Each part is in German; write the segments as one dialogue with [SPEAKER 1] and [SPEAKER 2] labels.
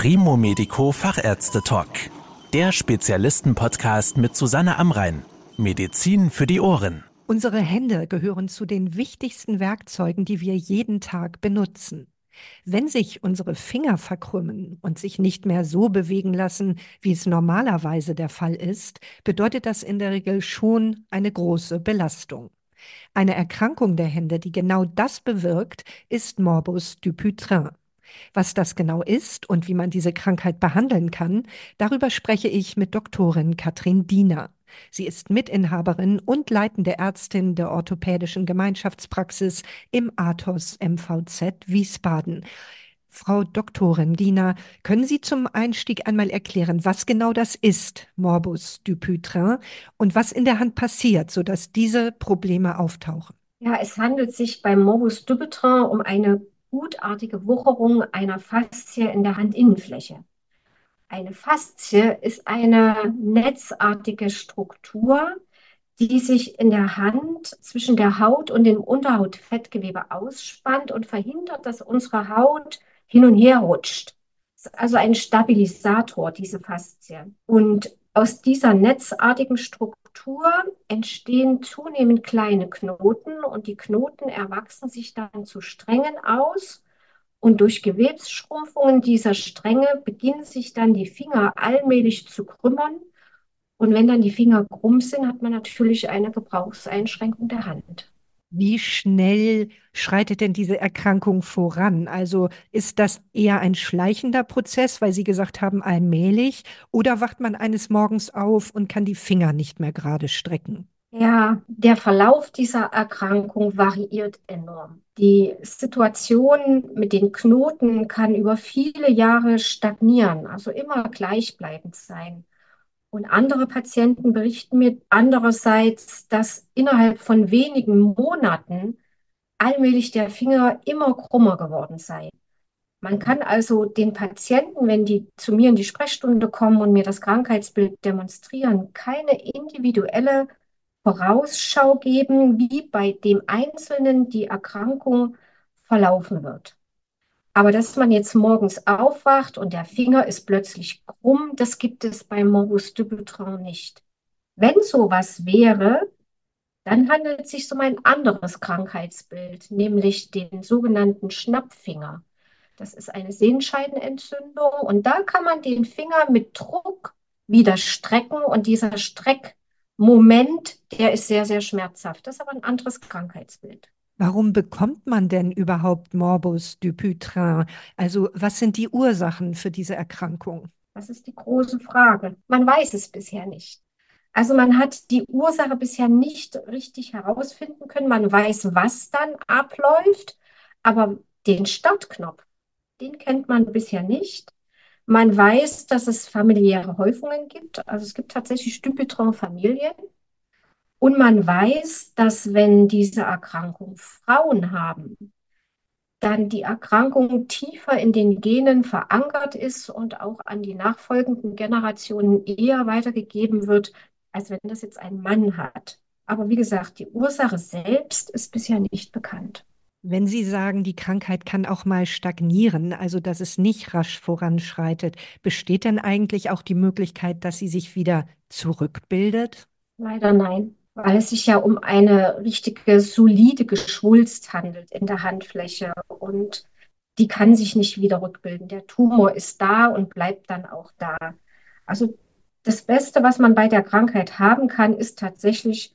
[SPEAKER 1] Primo Medico Fachärzte Talk. Der Spezialisten-Podcast mit Susanne Amrein. Medizin für die Ohren.
[SPEAKER 2] Unsere Hände gehören zu den wichtigsten Werkzeugen, die wir jeden Tag benutzen. Wenn sich unsere Finger verkrümmen und sich nicht mehr so bewegen lassen, wie es normalerweise der Fall ist, bedeutet das in der Regel schon eine große Belastung. Eine Erkrankung der Hände, die genau das bewirkt, ist Morbus Dupuytren. Was das genau ist und wie man diese Krankheit behandeln kann, darüber spreche ich mit Doktorin Katrin Diener. Sie ist Mitinhaberin und leitende Ärztin der orthopädischen Gemeinschaftspraxis im Athos MVZ Wiesbaden. Frau Doktorin Diener, können Sie zum Einstieg einmal erklären, was genau das ist, Morbus Dupuytren, und was in der Hand passiert, sodass diese Probleme auftauchen?
[SPEAKER 3] Ja, es handelt sich beim Morbus Dupuytren um eine gutartige Wucherung einer Faszie in der Handinnenfläche. Eine Faszie ist eine netzartige Struktur, die sich in der Hand zwischen der Haut und dem Unterhautfettgewebe ausspannt und verhindert, dass unsere Haut hin und her rutscht. also ein Stabilisator, diese Faszie. Und aus dieser netzartigen Struktur entstehen zunehmend kleine Knoten und die Knoten erwachsen sich dann zu Strängen aus. Und durch Gewebsschrumpfungen dieser Stränge beginnen sich dann die Finger allmählich zu krümmern. Und wenn dann die Finger krumm sind, hat man natürlich eine Gebrauchseinschränkung der Hand.
[SPEAKER 2] Wie schnell schreitet denn diese Erkrankung voran? Also ist das eher ein schleichender Prozess, weil Sie gesagt haben, allmählich, oder wacht man eines Morgens auf und kann die Finger nicht mehr gerade strecken?
[SPEAKER 3] Ja, der Verlauf dieser Erkrankung variiert enorm. Die Situation mit den Knoten kann über viele Jahre stagnieren, also immer gleichbleibend sein. Und andere Patienten berichten mir andererseits, dass innerhalb von wenigen Monaten allmählich der Finger immer krummer geworden sei. Man kann also den Patienten, wenn die zu mir in die Sprechstunde kommen und mir das Krankheitsbild demonstrieren, keine individuelle Vorausschau geben, wie bei dem Einzelnen die Erkrankung verlaufen wird. Aber dass man jetzt morgens aufwacht und der Finger ist plötzlich krumm, das gibt es beim Morbus Dupuytren nicht. Wenn sowas wäre, dann handelt es sich um ein anderes Krankheitsbild, nämlich den sogenannten Schnappfinger. Das ist eine Sehenscheidenentzündung und da kann man den Finger mit Druck wieder strecken und dieser Streckmoment, der ist sehr, sehr schmerzhaft. Das ist aber ein anderes Krankheitsbild.
[SPEAKER 2] Warum bekommt man denn überhaupt Morbus Dupuytren? Also was sind die Ursachen für diese Erkrankung?
[SPEAKER 3] Das ist die große Frage. Man weiß es bisher nicht. Also man hat die Ursache bisher nicht richtig herausfinden können. Man weiß, was dann abläuft, aber den Startknopf, den kennt man bisher nicht. Man weiß, dass es familiäre Häufungen gibt. Also es gibt tatsächlich Dupuytren-Familien. Und man weiß, dass wenn diese Erkrankung Frauen haben, dann die Erkrankung tiefer in den Genen verankert ist und auch an die nachfolgenden Generationen eher weitergegeben wird, als wenn das jetzt ein Mann hat. Aber wie gesagt, die Ursache selbst ist bisher nicht bekannt.
[SPEAKER 2] Wenn Sie sagen, die Krankheit kann auch mal stagnieren, also dass es nicht rasch voranschreitet, besteht denn eigentlich auch die Möglichkeit, dass sie sich wieder zurückbildet?
[SPEAKER 3] Leider nein weil es sich ja um eine richtige solide Geschwulst handelt in der Handfläche und die kann sich nicht wieder rückbilden. Der Tumor ist da und bleibt dann auch da. Also das Beste, was man bei der Krankheit haben kann, ist tatsächlich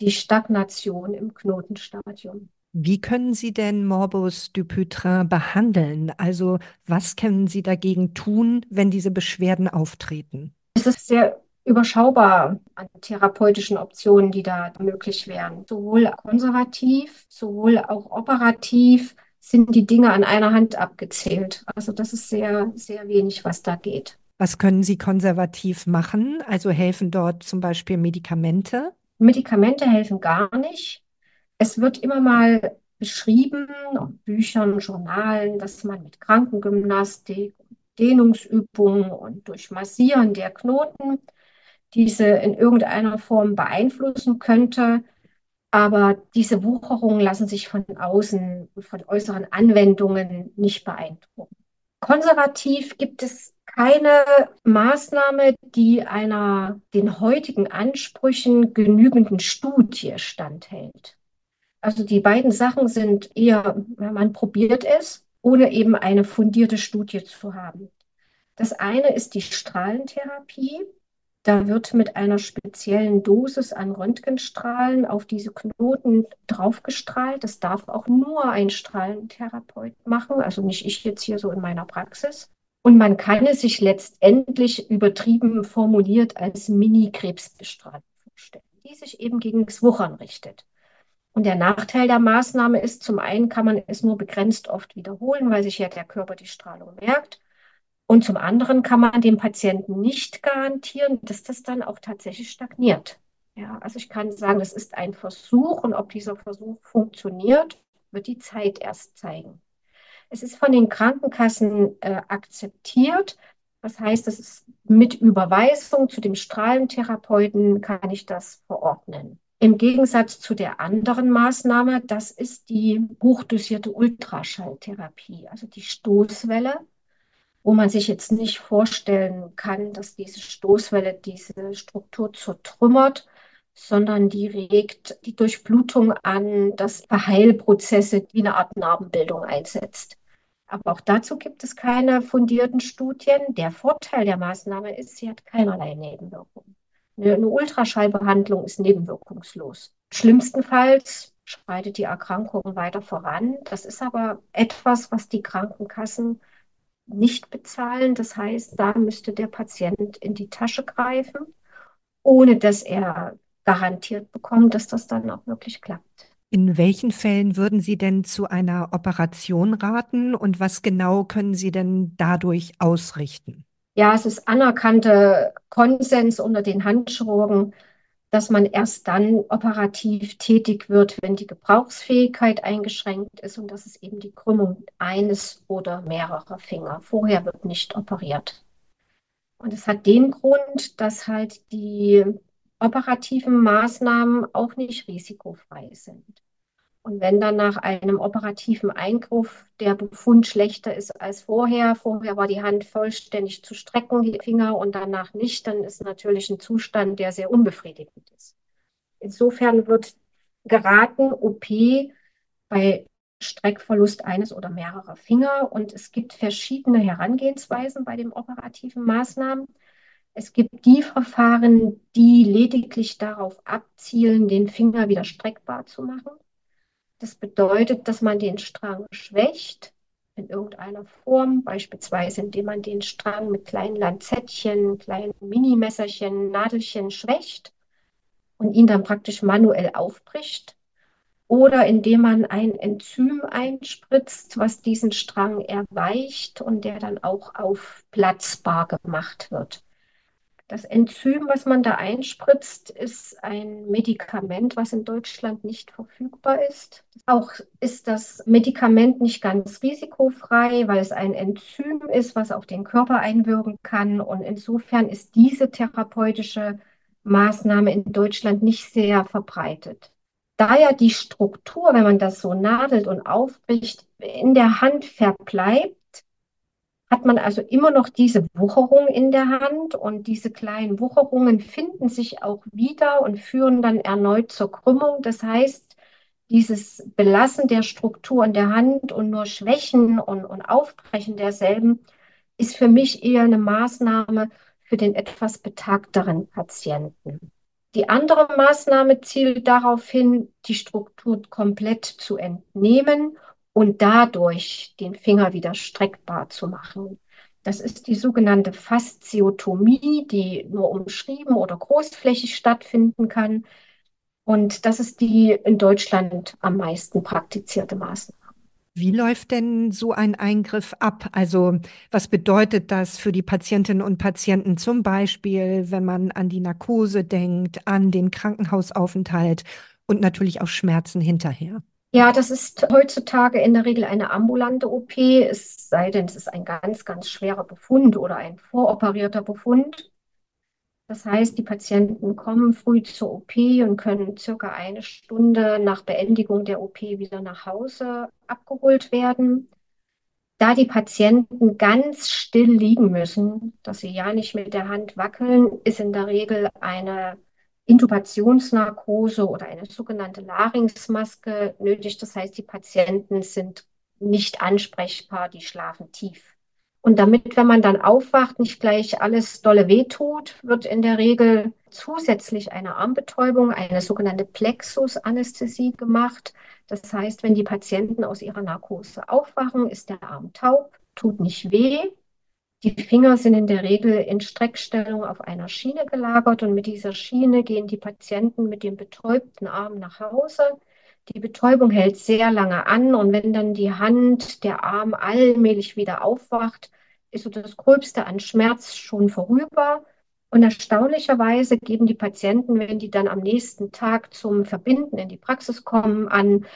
[SPEAKER 3] die Stagnation im Knotenstadium.
[SPEAKER 2] Wie können Sie denn Morbus Dupuytren behandeln? Also was können Sie dagegen tun, wenn diese Beschwerden auftreten?
[SPEAKER 3] Es ist sehr überschaubar an therapeutischen Optionen, die da möglich wären. Sowohl konservativ, sowohl auch operativ sind die Dinge an einer Hand abgezählt. Also das ist sehr, sehr wenig, was da geht.
[SPEAKER 2] Was können Sie konservativ machen? Also helfen dort zum Beispiel Medikamente?
[SPEAKER 3] Medikamente helfen gar nicht. Es wird immer mal beschrieben, Büchern, Journalen, dass man mit Krankengymnastik, Dehnungsübungen und durch Massieren der Knoten diese in irgendeiner Form beeinflussen könnte. Aber diese Wucherungen lassen sich von außen, von äußeren Anwendungen nicht beeindrucken. Konservativ gibt es keine Maßnahme, die einer den heutigen Ansprüchen genügenden Studie standhält. Also die beiden Sachen sind eher, man probiert es, ohne eben eine fundierte Studie zu haben. Das eine ist die Strahlentherapie. Da wird mit einer speziellen Dosis an Röntgenstrahlen auf diese Knoten draufgestrahlt. Das darf auch nur ein Strahlentherapeut machen, also nicht ich jetzt hier so in meiner Praxis. Und man kann es sich letztendlich übertrieben formuliert als Mini-Krebsbestrahlung vorstellen, die sich eben gegen das Wuchern richtet. Und der Nachteil der Maßnahme ist, zum einen kann man es nur begrenzt oft wiederholen, weil sich ja der Körper die Strahlung merkt. Und zum anderen kann man dem Patienten nicht garantieren, dass das dann auch tatsächlich stagniert. Ja, also ich kann sagen, das ist ein Versuch und ob dieser Versuch funktioniert, wird die Zeit erst zeigen. Es ist von den Krankenkassen äh, akzeptiert. Das heißt, es ist mit Überweisung zu dem Strahlentherapeuten kann ich das verordnen. Im Gegensatz zu der anderen Maßnahme, das ist die hochdosierte Ultraschalltherapie, also die Stoßwelle, wo man sich jetzt nicht vorstellen kann, dass diese Stoßwelle diese Struktur zertrümmert, sondern die regt die Durchblutung an, dass Verheilprozesse wie eine Art Narbenbildung einsetzt. Aber auch dazu gibt es keine fundierten Studien. Der Vorteil der Maßnahme ist, sie hat keinerlei Nebenwirkungen. Eine Ultraschallbehandlung ist nebenwirkungslos. Schlimmstenfalls schreitet die Erkrankung weiter voran. Das ist aber etwas, was die Krankenkassen nicht bezahlen. Das heißt, da müsste der Patient in die Tasche greifen, ohne dass er garantiert bekommt, dass das dann auch wirklich klappt.
[SPEAKER 2] In welchen Fällen würden Sie denn zu einer Operation raten und was genau können Sie denn dadurch ausrichten?
[SPEAKER 3] Ja, es ist anerkannter Konsens unter den Handchirurgen, dass man erst dann operativ tätig wird, wenn die Gebrauchsfähigkeit eingeschränkt ist und das ist eben die Krümmung eines oder mehrerer Finger. Vorher wird nicht operiert. Und es hat den Grund, dass halt die operativen Maßnahmen auch nicht risikofrei sind. Und wenn dann nach einem operativen Eingriff der Befund schlechter ist als vorher, vorher war die Hand vollständig zu strecken, die Finger, und danach nicht, dann ist natürlich ein Zustand, der sehr unbefriedigend ist. Insofern wird geraten, OP bei Streckverlust eines oder mehrerer Finger. Und es gibt verschiedene Herangehensweisen bei den operativen Maßnahmen. Es gibt die Verfahren, die lediglich darauf abzielen, den Finger wieder streckbar zu machen. Das bedeutet, dass man den Strang schwächt in irgendeiner Form, beispielsweise indem man den Strang mit kleinen Lanzettchen, kleinen Minimesserchen, Nadelchen schwächt und ihn dann praktisch manuell aufbricht. Oder indem man ein Enzym einspritzt, was diesen Strang erweicht und der dann auch aufplatzbar gemacht wird. Das Enzym, was man da einspritzt, ist ein Medikament, was in Deutschland nicht verfügbar ist. Auch ist das Medikament nicht ganz risikofrei, weil es ein Enzym ist, was auf den Körper einwirken kann. Und insofern ist diese therapeutische Maßnahme in Deutschland nicht sehr verbreitet. Da ja die Struktur, wenn man das so nadelt und aufbricht, in der Hand verbleibt, hat man also immer noch diese Wucherung in der Hand und diese kleinen Wucherungen finden sich auch wieder und führen dann erneut zur Krümmung. Das heißt, dieses Belassen der Struktur in der Hand und nur Schwächen und, und Aufbrechen derselben ist für mich eher eine Maßnahme für den etwas betagteren Patienten. Die andere Maßnahme zielt darauf hin, die Struktur komplett zu entnehmen und dadurch den Finger wieder streckbar zu machen. Das ist die sogenannte Fasziotomie, die nur umschrieben oder großflächig stattfinden kann. Und das ist die in Deutschland am meisten praktizierte Maßnahme.
[SPEAKER 2] Wie läuft denn so ein Eingriff ab? Also was bedeutet das für die Patientinnen und Patienten zum Beispiel, wenn man an die Narkose denkt, an den Krankenhausaufenthalt und natürlich auch Schmerzen hinterher?
[SPEAKER 3] Ja, das ist heutzutage in der Regel eine ambulante OP, es sei denn, es ist ein ganz, ganz schwerer Befund oder ein voroperierter Befund. Das heißt, die Patienten kommen früh zur OP und können circa eine Stunde nach Beendigung der OP wieder nach Hause abgeholt werden. Da die Patienten ganz still liegen müssen, dass sie ja nicht mit der Hand wackeln, ist in der Regel eine Intubationsnarkose oder eine sogenannte Larynxmaske nötig. Das heißt, die Patienten sind nicht ansprechbar, die schlafen tief. Und damit, wenn man dann aufwacht, nicht gleich alles dolle wehtut, wird in der Regel zusätzlich eine Armbetäubung, eine sogenannte Plexusanästhesie gemacht. Das heißt, wenn die Patienten aus ihrer Narkose aufwachen, ist der Arm taub, tut nicht weh. Die Finger sind in der Regel in Streckstellung auf einer Schiene gelagert und mit dieser Schiene gehen die Patienten mit dem betäubten Arm nach Hause. Die Betäubung hält sehr lange an und wenn dann die Hand, der Arm allmählich wieder aufwacht, ist so das Gröbste an Schmerz schon vorüber. Und erstaunlicherweise geben die Patienten, wenn die dann am nächsten Tag zum Verbinden in die Praxis kommen, an,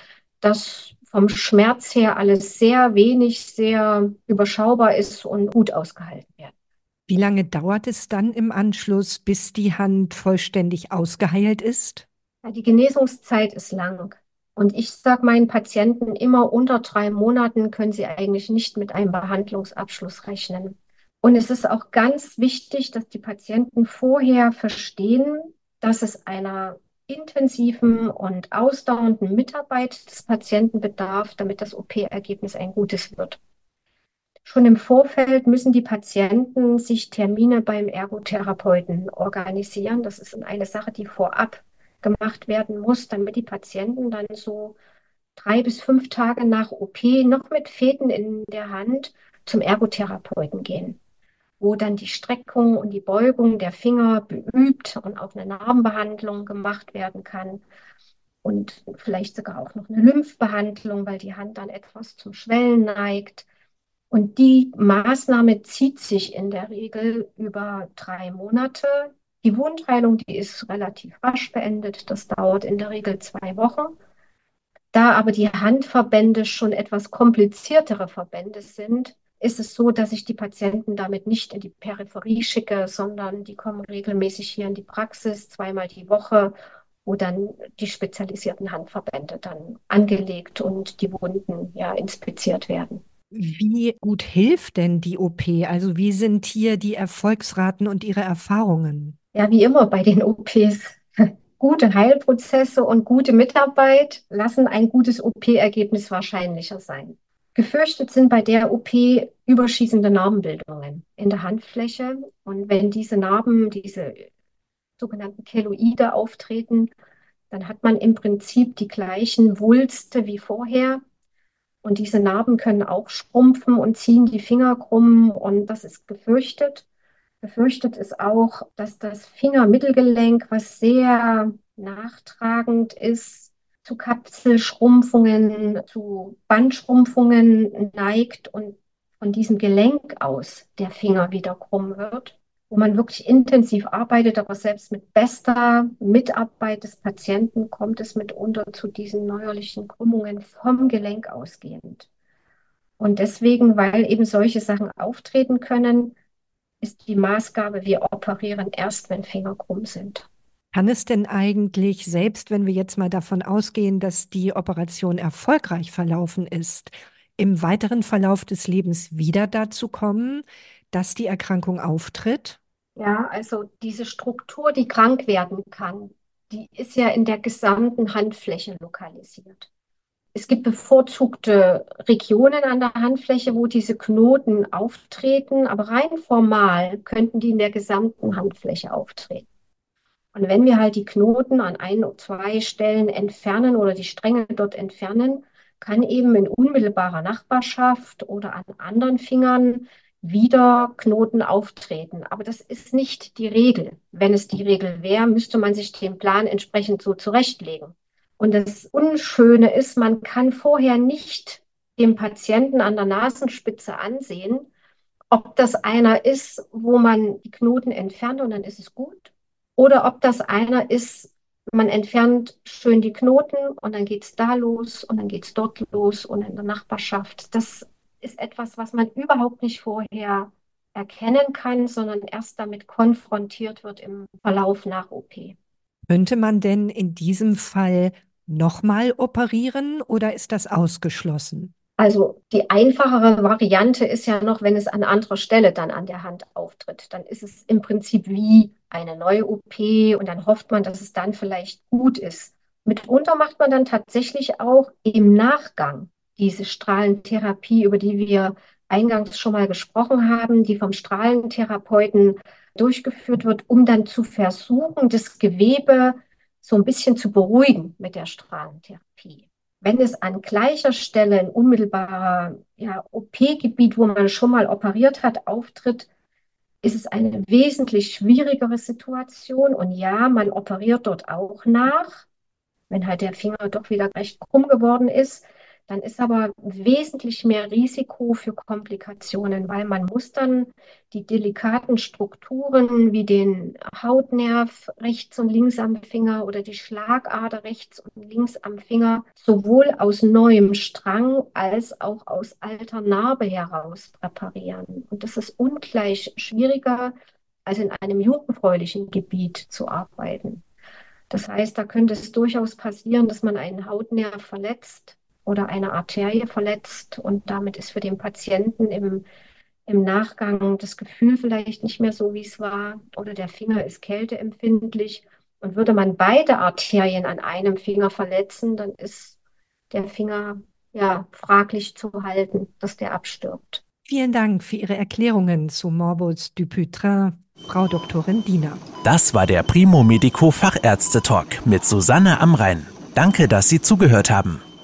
[SPEAKER 3] dass vom Schmerz her alles sehr wenig, sehr überschaubar ist und gut ausgehalten wird.
[SPEAKER 2] Wie lange dauert es dann im Anschluss, bis die Hand vollständig ausgeheilt ist?
[SPEAKER 3] Ja, die Genesungszeit ist lang. Und ich sage meinen Patienten immer, unter drei Monaten können sie eigentlich nicht mit einem Behandlungsabschluss rechnen. Und es ist auch ganz wichtig, dass die Patienten vorher verstehen, dass es einer intensiven und ausdauernden Mitarbeit des Patienten bedarf, damit das OP-Ergebnis ein gutes wird. Schon im Vorfeld müssen die Patienten sich Termine beim Ergotherapeuten organisieren. Das ist eine Sache, die vorab gemacht werden muss, damit die Patienten dann so drei bis fünf Tage nach OP noch mit Fäden in der Hand zum Ergotherapeuten gehen, wo dann die Streckung und die Beugung der Finger beübt und auch eine Narbenbehandlung gemacht werden kann und vielleicht sogar auch noch eine Lymphbehandlung, weil die Hand dann etwas zum Schwellen neigt. Und die Maßnahme zieht sich in der Regel über drei Monate die Wundheilung, die ist relativ rasch beendet. Das dauert in der Regel zwei Wochen. Da aber die Handverbände schon etwas kompliziertere Verbände sind, ist es so, dass ich die Patienten damit nicht in die Peripherie schicke, sondern die kommen regelmäßig hier in die Praxis, zweimal die Woche, wo dann die spezialisierten Handverbände dann angelegt und die Wunden ja inspiziert werden.
[SPEAKER 2] Wie gut hilft denn die OP? Also wie sind hier die Erfolgsraten und Ihre Erfahrungen?
[SPEAKER 3] ja, wie immer bei den OPs, gute Heilprozesse und gute Mitarbeit lassen ein gutes OP-Ergebnis wahrscheinlicher sein. Gefürchtet sind bei der OP überschießende Narbenbildungen in der Handfläche. Und wenn diese Narben, diese sogenannten Keloide auftreten, dann hat man im Prinzip die gleichen Wulste wie vorher. Und diese Narben können auch schrumpfen und ziehen die Finger krumm und das ist gefürchtet. Befürchtet ist auch, dass das Fingermittelgelenk, was sehr nachtragend ist, zu Kapselschrumpfungen, zu Bandschrumpfungen neigt und von diesem Gelenk aus der Finger wieder krumm wird, wo man wirklich intensiv arbeitet, aber selbst mit bester Mitarbeit des Patienten kommt es mitunter zu diesen neuerlichen Krümmungen vom Gelenk ausgehend. Und deswegen, weil eben solche Sachen auftreten können, ist die Maßgabe, wir operieren erst, wenn Finger krumm sind.
[SPEAKER 2] Kann es denn eigentlich, selbst wenn wir jetzt mal davon ausgehen, dass die Operation erfolgreich verlaufen ist, im weiteren Verlauf des Lebens wieder dazu kommen, dass die Erkrankung auftritt?
[SPEAKER 3] Ja, also diese Struktur, die krank werden kann, die ist ja in der gesamten Handfläche lokalisiert. Es gibt bevorzugte Regionen an der Handfläche, wo diese Knoten auftreten, aber rein formal könnten die in der gesamten Handfläche auftreten. Und wenn wir halt die Knoten an ein oder zwei Stellen entfernen oder die Stränge dort entfernen, kann eben in unmittelbarer Nachbarschaft oder an anderen Fingern wieder Knoten auftreten. Aber das ist nicht die Regel. Wenn es die Regel wäre, müsste man sich den Plan entsprechend so zurechtlegen. Und das Unschöne ist, man kann vorher nicht dem Patienten an der Nasenspitze ansehen, ob das einer ist, wo man die Knoten entfernt und dann ist es gut, oder ob das einer ist, man entfernt schön die Knoten und dann geht es da los und dann geht es dort los und in der Nachbarschaft. Das ist etwas, was man überhaupt nicht vorher erkennen kann, sondern erst damit konfrontiert wird im Verlauf nach OP.
[SPEAKER 2] Könnte man denn in diesem Fall nochmal operieren oder ist das ausgeschlossen?
[SPEAKER 3] Also die einfachere Variante ist ja noch, wenn es an anderer Stelle dann an der Hand auftritt. Dann ist es im Prinzip wie eine neue OP und dann hofft man, dass es dann vielleicht gut ist. Mitunter macht man dann tatsächlich auch im Nachgang diese Strahlentherapie, über die wir eingangs schon mal gesprochen haben, die vom Strahlentherapeuten durchgeführt wird, um dann zu versuchen, das Gewebe so ein bisschen zu beruhigen mit der Strahlentherapie. Wenn es an gleicher Stelle ein unmittelbarer ja, OP-Gebiet, wo man schon mal operiert hat, auftritt, ist es eine wesentlich schwierigere Situation. Und ja, man operiert dort auch nach, wenn halt der Finger doch wieder recht krumm geworden ist. Dann ist aber wesentlich mehr Risiko für Komplikationen, weil man muss dann die delikaten Strukturen wie den Hautnerv rechts und links am Finger oder die Schlagader rechts und links am Finger sowohl aus neuem Strang als auch aus alter Narbe heraus präparieren. Und das ist ungleich schwieriger, als in einem jugendfräulichen Gebiet zu arbeiten. Das heißt, da könnte es durchaus passieren, dass man einen Hautnerv verletzt oder eine Arterie verletzt und damit ist für den Patienten im, im Nachgang das Gefühl vielleicht nicht mehr so, wie es war oder der Finger ist kälteempfindlich. Und würde man beide Arterien an einem Finger verletzen, dann ist der Finger ja fraglich zu halten, dass der abstirbt.
[SPEAKER 2] Vielen Dank für Ihre Erklärungen zu Morbus Dupuytren, Frau Doktorin Diener.
[SPEAKER 1] Das war der Primo Medico Fachärzte Talk mit Susanne Amrein. Danke, dass Sie zugehört haben.